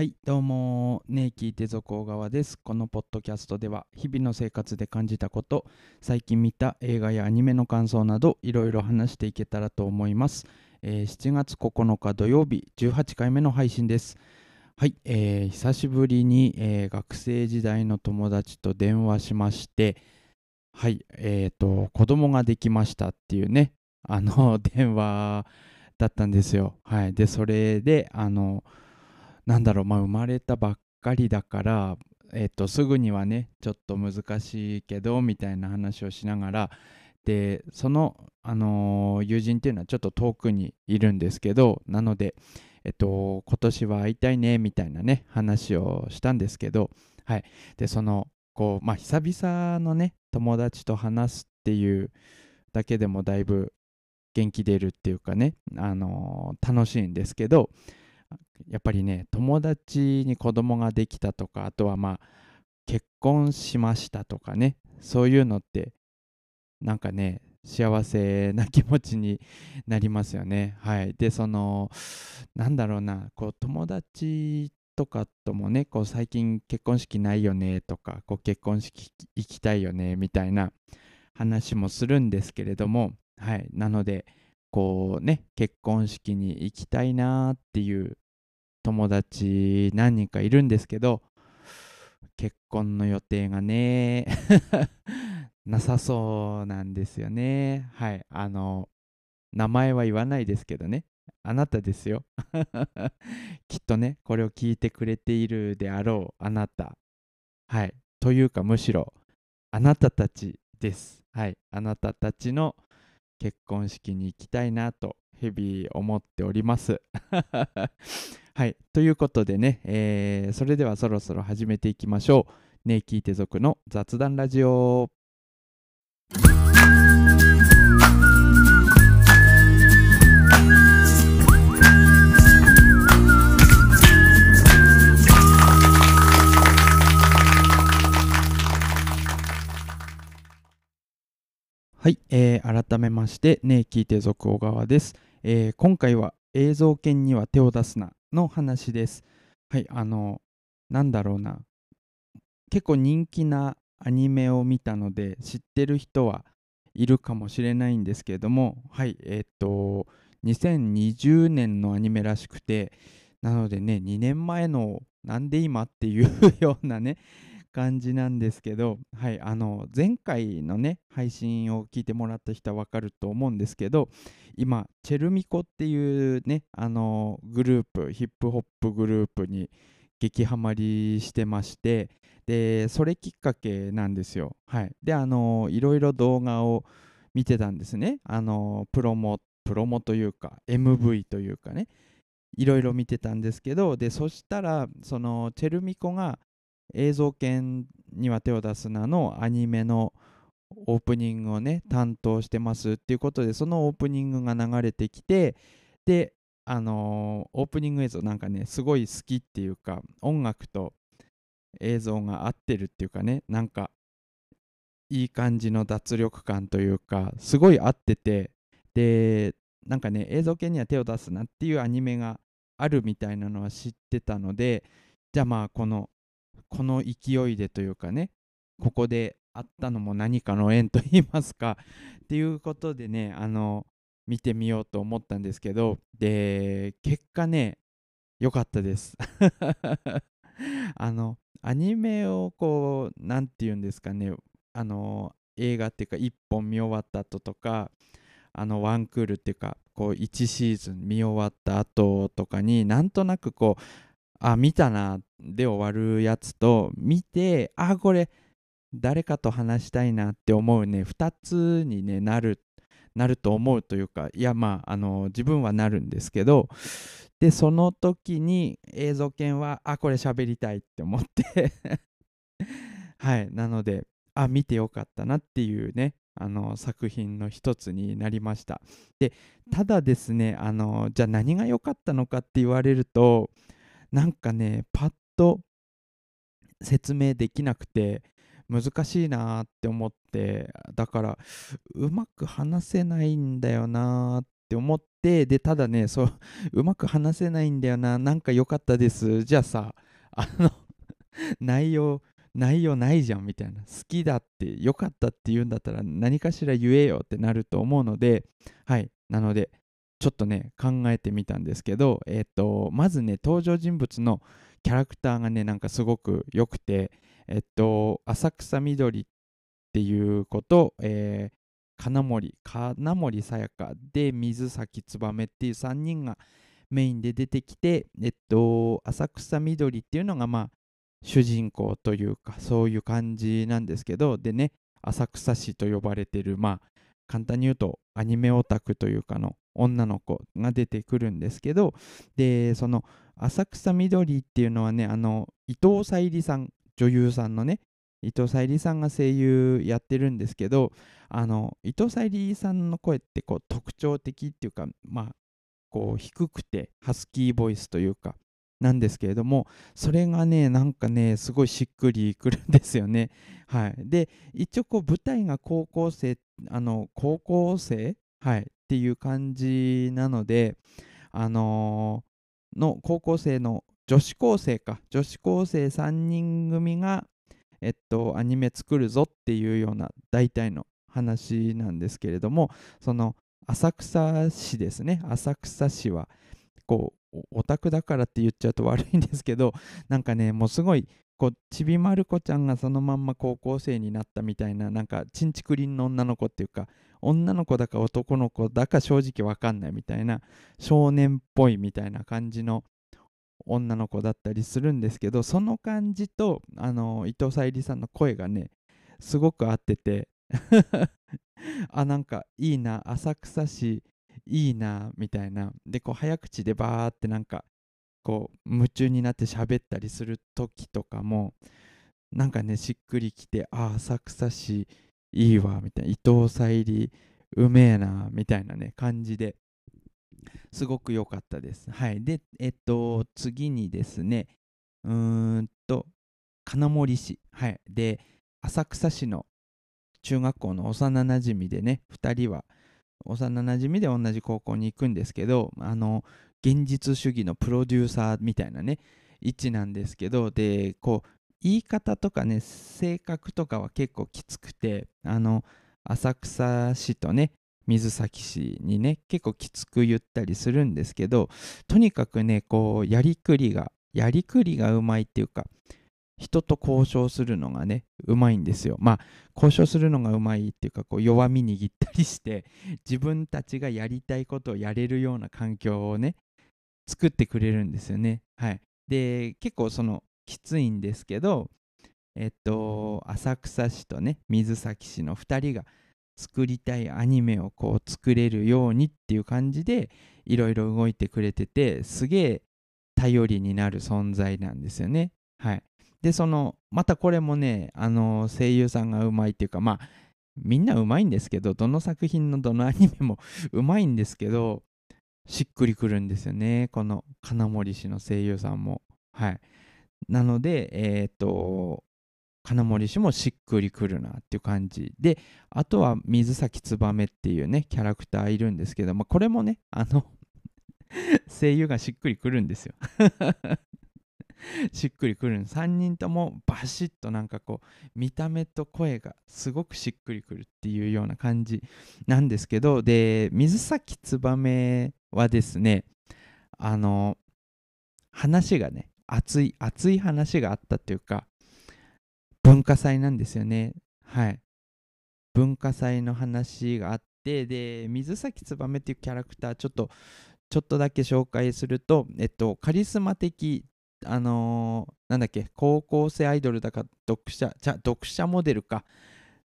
はい、どうも、ねえ聞いて続小川です。このポッドキャストでは、日々の生活で感じたこと、最近見た映画やアニメの感想など、いろいろ話していけたらと思います。えー7月9日土曜日、18回目の配信です。はい、えー久しぶりに、えー学生時代の友達と電話しまして、はい、えっ、と、子供ができましたっていうね、あの、電話だったんですよ。はい、で、それで、あの、なんだろう、まあ、生まれたばっかりだから、えっと、すぐにはね、ちょっと難しいけど、みたいな話をしながら、で、その、あのー友人っていうのはちょっと遠くにいるんですけど、なので、えっと、今年は会いたいね、みたいなね、話をしたんですけど、はい。で、その、こう、まあ、久々のね、友達と話すっていうだけでもだいぶ元気出るっていうかね、あのー楽しいんですけど、やっぱりね友達に子供ができたとかあとはまあ結婚しましたとかねそういうのってなんかね幸せな気持ちになりますよね。はい。でそのなんだろうなこう友達とかともねこう最近結婚式ないよねとかこう結婚式行きたいよねみたいな話もするんですけれどもはい。なのでこうね結婚式に行きたいなっていう友達何人かいるんですけど結婚の予定がね なさそうなんですよね。はい。あの名前は言わないですけどね。あなたですよ。きっとねこれを聞いてくれているであろうあなた。はい。というかむしろあなたたちです。はい。あなたたちの結婚式に行きたいなと日々思っております。はい。ということでね、えーそれではそろそろ始めていきましょう。ねえ聞いて族の雑談ラジオ。はい、えー改めまして、ねえ聞いて族小川です。えー今回は映像犬には手を出すなの話です。はい、あの、なんだろうな。結構人気なアニメを見たので知ってる人はいるかもしれないんですけれども、はい、えーっと、2020年のアニメらしくて、なのでね、2年前のなんで今っていうようなね、感じなんですけど、はい、あの前回のね配信を聞いてもらった人はわかると思うんですけど今チェルミコっていうねあのグループヒップホップグループに激ハマりしてましてでそれきっかけなんですよ。はい。であのいろいろ動画を見てたんですね。あのプロモプロモというか MV というかねいろいろ見てたんですけどでそしたらそのチェルミコが映像犬には手を出すなのアニメのオープニングをね担当してますっていうことでそのオープニングが流れてきてであのーオープニング映像なんかねすごい好きっていうか音楽と映像が合ってるっていうかねなんかいい感じの脱力感というかすごい合っててでなんかね映像系には手を出すなっていうアニメがあるみたいなのは知ってたのでじゃあまあこのこの勢いでというかねここであったのも何かの縁と言いますか っていうことでねあの見てみようと思ったんですけどで結果ね良かったです。あのアニメをこう何て言うんですかねあの映画っていうか1本見終わった後とかあのワンクールっていうかこう1シーズン見終わった後とかになんとなくこうあ見たなで終わるやつと見てあこれ誰かと話したいなって思うね。2つに、ね、なるなると思うというかいやまああの自分はなるんですけどでその時に映像犬はあこれ喋りたいって思って。はいなのであ見てよかったなっていうねあの作品の一つになりました。でただですねあのじゃあ何が良かったのかって言われるとなんかねパッと説明できなくて難しいなって思ってだからうまく話せないんだよなって思ってでただねそううまく話せないんだよななんか良かったですじゃあさあの内容内容ないじゃんみたいな好きだって良かったって言うんだったら何かしら言えよってなると思うのではいなのでちょっとね考えてみたんですけどえっ、とまずね登場人物のキャラクターがねなんかすごく良くてえっと浅草みどりっていうこと、えー、金森金森さやかで水崎燕っていう3人がメインで出てきてえっと浅草みどりっていうのがまあ主人公というかそういう感じなんですけどでね浅草市と呼ばれてるまあ簡単に言うとアニメオタクというかの女の子が出てくるんですけどでその浅草みどりっていうのはねあの伊藤沙莉さん女優さんのね伊藤沙莉さんが声優やってるんですけどあの伊藤沙莉さんの声ってこう特徴的っていうかまあこう低くてハスキーボイスというかなんですけれどもそれがねなんかねすごいしっくりくるんですよね。はい、で一応こう舞台が高校生あの高校生、はい、っていう感じなのであのー、の高校生の女子高生か。女子高生3人組がえっとアニメ作るぞっていうような大体の話なんですけれどもその浅草市ですね。浅草市はこうオタクだからって言っちゃうと悪いんですけどなんかねもうすごいこうちびまる子ちゃんがそのまんま高校生になったみたいななんかちんちくりんの女の子っていうか女の子だか男の子だか正直わかんないみたいな少年っぽいみたいな感じの女の子だったりするんですけどその感じとあの伊藤沙莉さんの声がねすごく合ってて あなんかいいな浅草市いいなみたいな。でこう早口でバーってなんかこう夢中になって喋ったりする時とかもなんかねしっくりきてあ浅草市いいわみたいな伊藤沙莉うめえなみたいなね感じですごく良かったです。はい。で、えっと、次にですね、うーんと、金森市。はい。で、浅草市の中学校の幼なじみでね、2人は幼なじみで同じ高校に行くんですけど、あの、現実主義のプロデューサーみたいなね、位置なんですけど、で、こう、言い方とかね、性格とかは結構きつくて、あの、浅草市とね、水崎氏にね結構きつく言ったりするんですけどとにかくねこうやりくりがやりくりがうまいっていうか人と交渉するのがねうまいんですよ。まあ交渉するのがうまいっていうかこう弱み握ったりして自分たちがやりたいことをやれるような環境をね作ってくれるんですよね。はい。で結構そのきついんですけどえっと浅草市とね水崎市の2人が作りたいアニメをこう作れるようにっていう感じでいろいろ動いてくれててすげえ頼りになる存在なんですよね。はい、でそのまたこれもねあの声優さんがうまいっていうかまあみんなうまいんですけどどの作品のどのアニメも うまいんですけどしっくりくるんですよねこの金森氏の声優さんも。はい、なのでえっ、ー、と金森氏もしっくりくるなっていう感じ。であとは水崎燕っていうねキャラクターいるんですけど、まあ、これもねあの 声優がしっくりくるんですよ。しっくりくるん3人ともバシッとなんかこう見た目と声がすごくしっくりくるっていうような感じなんですけどで水崎燕はですねあの話がね熱い熱い話があったっていうか文化祭なんですよね。はい。文化祭の話があって、で、水崎燕っていうキャラクター、ちょっと、ちょっとだけ紹介すると、えっと、カリスマ的、あのー、なんだっけ、高校生アイドルだか、読者、じゃ読者モデルか、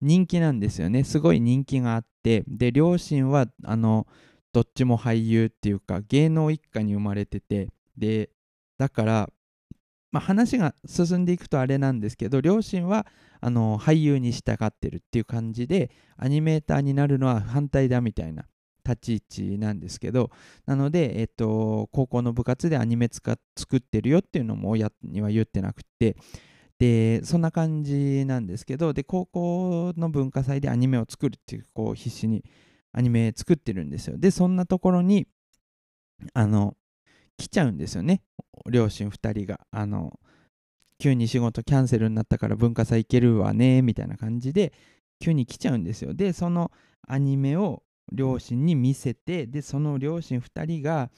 人気なんですよね。すごい人気があって、で、両親は、あの、どっちも俳優っていうか、芸能一家に生まれてて、で、だから、まあ、話が進んでいくとあれなんですけど両親はあの俳優に従ってるっていう感じでアニメーターになるのは反対だみたいな立ち位置なんですけどなので、えっと、高校の部活でアニメ作ってるよっていうのも親には言ってなくてでそんな感じなんですけどで高校の文化祭でアニメを作るっていうこう必死にアニメ作ってるんですよ。でそんなところにあの来ちゃうんですよね。両親2人が。あの急に仕事キャンセルになったから文化祭行けるわねみたいな感じで急に来ちゃうんですよ。でそのアニメを両親に見せてでその両親2人が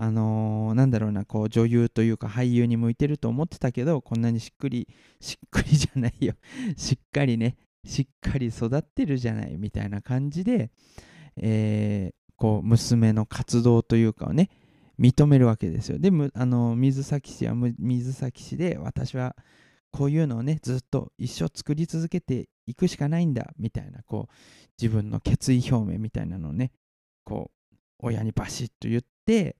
あのー、なんだろうなこう女優というか俳優に向いてると思ってたけどこんなにしっくりしっくりじゃないよ。しっかりねしっかり育ってるじゃないみたいな感じで、えー、こう娘の活動というかをね認めるわけですよ。であの水崎市は水崎市で私はこういうのをねずっと一生作り続けていくしかないんだみたいなこう自分の決意表明みたいなのをねこう親にバシッと言って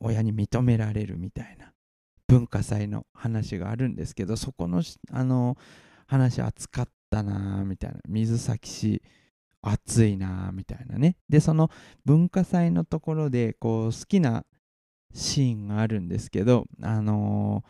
親に認められるみたいな文化祭の話があるんですけどそこのあの話扱ったなみたいな水崎市暑いなみたいなね。でその文化祭のところでこう好きなシーンがあるんですけどあの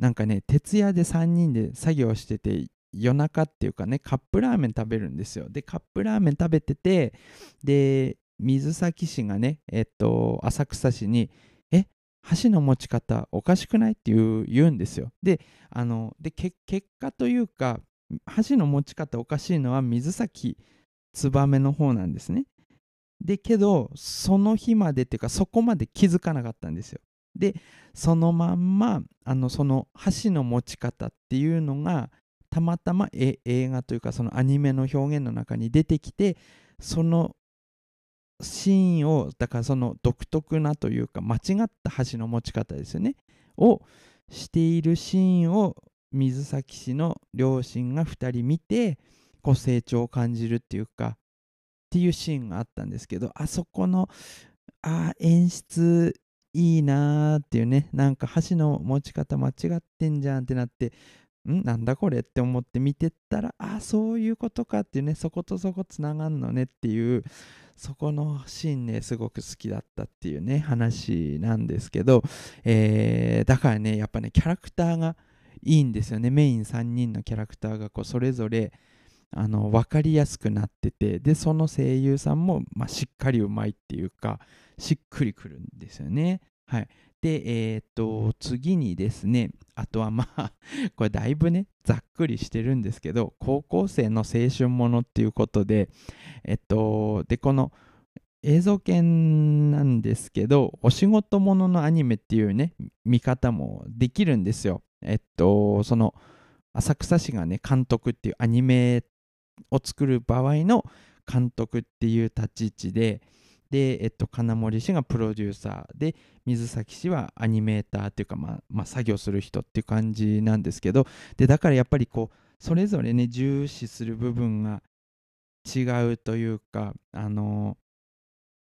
ー、なんかね徹夜で3人で作業してて夜中っていうかねカップラーメン食べるんですよ。でカップラーメン食べててで水崎市がねえっと浅草市にえ箸の持ち方おかしくない？って言う言うんですよ。であので結果というか箸の持ち方おかしいのは水崎ツバメの方なんですね。でけどその日までっていうかそこまで気づかなかったんですよ。でそのまんまあのその箸の持ち方っていうのがたまたま映画というかそのアニメの表現の中に出てきてそのシーンをだからその独特なというか間違った箸の持ち方ですよねをしているシーンを水崎市の両親が2人見てこう成長を感じるっていうかっていうシーンがあったんですけどあそこのあ演出いいなーっていうねなんか箸の持ち方間違ってんじゃんってなってん？なんだこれって思って見てったらあそういうことかっていうねそことそこつながんのねっていうそこのシーンねすごく好きだったっていうね話なんですけど、えー、だからねやっぱねキャラクターがいいんですよね。メイン3人のキャラクターがこうそれぞれあの分かりやすくなっててでその声優さんも、まあ、しっかりうまいっていうかしっくりくるんですよね。はい、で、えー、っと次にですねあとはまあ これだいぶねざっくりしてるんですけど高校生の青春ものっていうことでえっとでこの映像犬なんですけどお仕事もののアニメっていうね見方もできるんですよ。えっとその浅草市がね監督っていうアニメを作る場合の監督っていう立ち位置で、で、えっと、金森氏がプロデューサーで、水崎氏はアニメーターっていうか、まあ、まあ、作業する人っていう感じなんですけど、で、だからやっぱりこう、それぞれね、重視する部分が違うというか、あの、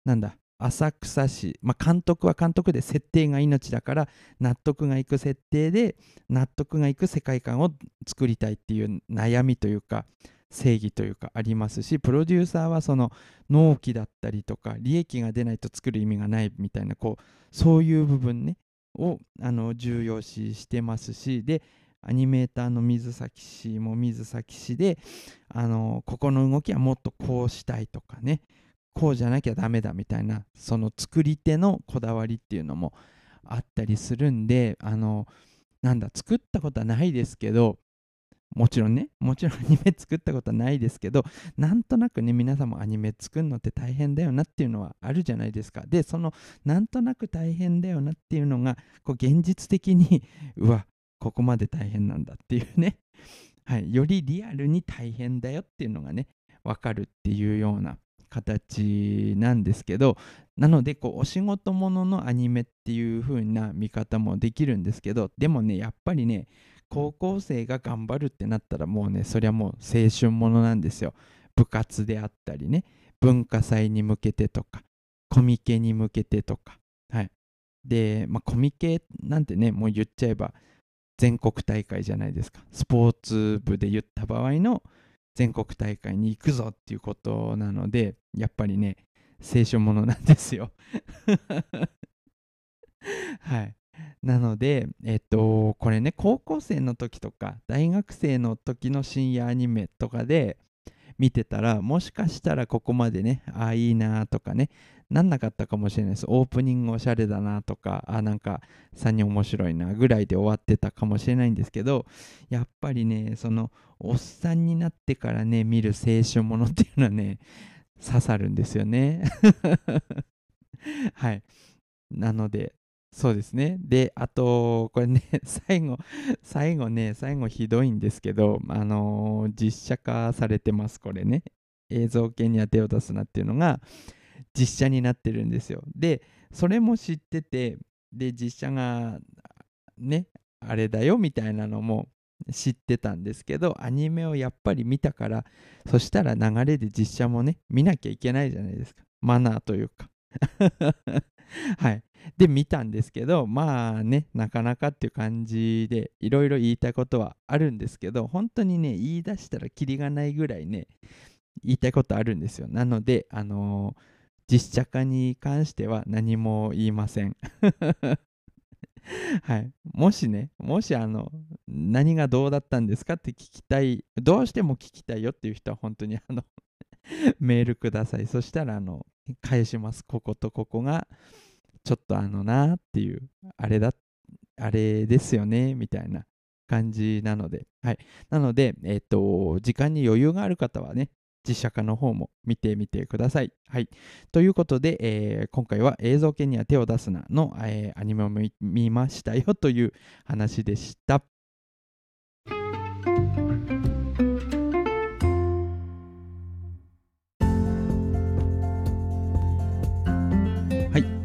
なんだ、浅草市、まあ、監督は監督で設定が命だから納得がいく設定で納得がいく世界観を作りたいっていう悩みというか正義というかありますしプロデューサーはその納期だったりとか利益が出ないと作る意味がないみたいなこうそういう部分ねをあの重要視してますしでアニメーターの水崎氏も水崎氏であのここの動きはもっとこうしたいとかねこうじゃなきゃダメだみたいなその作り手のこだわりっていうのもあったりするんであのなんだ作ったことはないですけどもちろんね、もちろんアニメ作ったことはないですけど、なんとなくね、皆さんもアニメ作るのって大変だよなっていうのはあるじゃないですか。で、その、なんとなく大変だよなっていうのが、こう、現実的に、うわ、ここまで大変なんだっていうね、はい、よりリアルに大変だよっていうのがね、わかるっていうような形なんですけど、なので、こう、お仕事もののアニメっていう風な見方もできるんですけど、でもね、やっぱりね、高校生が頑張るってなったらもうねそりゃもう青春ものなんですよ。部活であったりね文化祭に向けてとかコミケに向けてとかはい。で、まあ、コミケなんてねもう言っちゃえば全国大会じゃないですか。スポーツ部で言った場合の全国大会に行くぞっていうことなのでやっぱりね青春ものなんですよ。はい。なので、えっと、これね、高校生の時とか、大学生の時の深夜アニメとかで見てたら、もしかしたらここまでね、ああ、いいなとかね、なんなかったかもしれないです。オープニングおしゃれだなとか、あ、なんか3人面白いなぐらいで終わってたかもしれないんですけど、やっぱりね、その、おっさんになってからね、見る青春ものっていうのはね、刺さるんですよね。はい。なので、そうですね。で、あと、これね、最後、最後ね、最後ひどいんですけど、あのー、実写化されてます、これね。映像系には手を出すなっていうのが、実写になってるんですよ。で、それも知ってて、で、実写が、ね、あれだよみたいなのも知ってたんですけど、アニメをやっぱり見たから、そしたら流れで実写もね、見なきゃいけないじゃないですか。マナーというか。はい。で、見たんですけど、まあね、なかなかっていう感じで、いろいろ言いたいことはあるんですけど、本当にね、言い出したらキリがないぐらいね、言いたいことあるんですよ。なので、あのー、実写化に関しては何も言いません。はい。もしね、もしあの、何がどうだったんですかって聞きたい、どうしても聞きたいよっていう人は本当にあの メールください。そしたら、あの、返します。こことここが、ちょっとあのなっていう、あれだ、あれですよね、みたいな感じなので、はい。なので、えっ、ー、と、時間に余裕がある方はね、実写化の方も見てみてください。はい。ということで、えー、今回は映像系には手を出すなの、えー、アニメを見ましたよという話でした。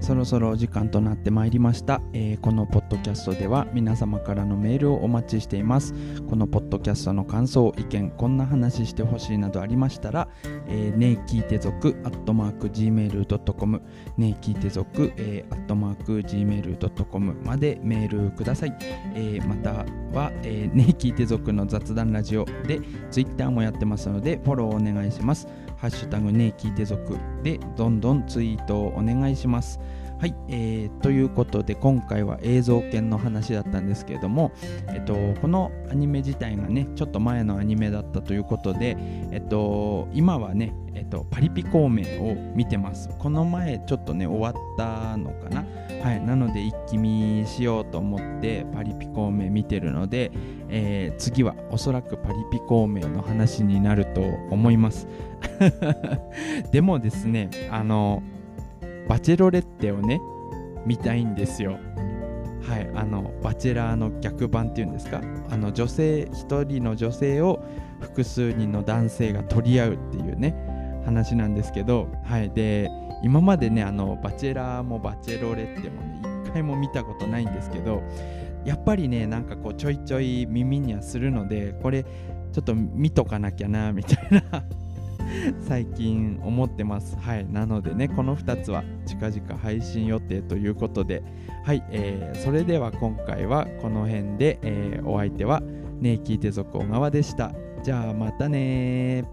そろそろお時間となってまいりました、えー、このポッドキャストでは皆様からのメールをお待ちしています。このポッドキャストの感想意見こんな話してほしいなどありましたら、えー、ねえ聞いて族アットマーク gmail.com ねえ聞いて族、えー、アットマーク gmail.com までメールください、えー、または、えー、ねえ聞いて族の雑談ラジオでツイッターもやってますのでフォローお願いします。ハッシュタグね聞いて族でどんどんツイートをお願いします。はい、えー、ということで今回は映像犬の話だったんですけれども、えっと、このアニメ自体がねちょっと前のアニメだったということで、えっと、今はね、えっと、パリピ孔明を見てます。この前ちょっとね終わったのかな。はいなので一気見しようと思ってパリピ孔明見てるので、えー、次はおそらくパリピ孔明の話になると思います。でもですねあのバチェロレッテをね見たいんですよ。はいあのバチェラーの逆版っていうんですか？あの女性1人の女性を複数人の男性が取り合うっていうね話なんですけどはいで今までねあのバチェラーもバチェロレッテもね一回も見たことないんですけどやっぱりねなんかこうちょいちょい耳にはするのでこれちょっと見とかなきゃなみたいな 最近思ってます。はい。なのでね、この2つは近々配信予定ということで、はい。えー、それでは今回はこの辺で、えー、お相手は、ねえ聞いて続小川でした。じゃあまたね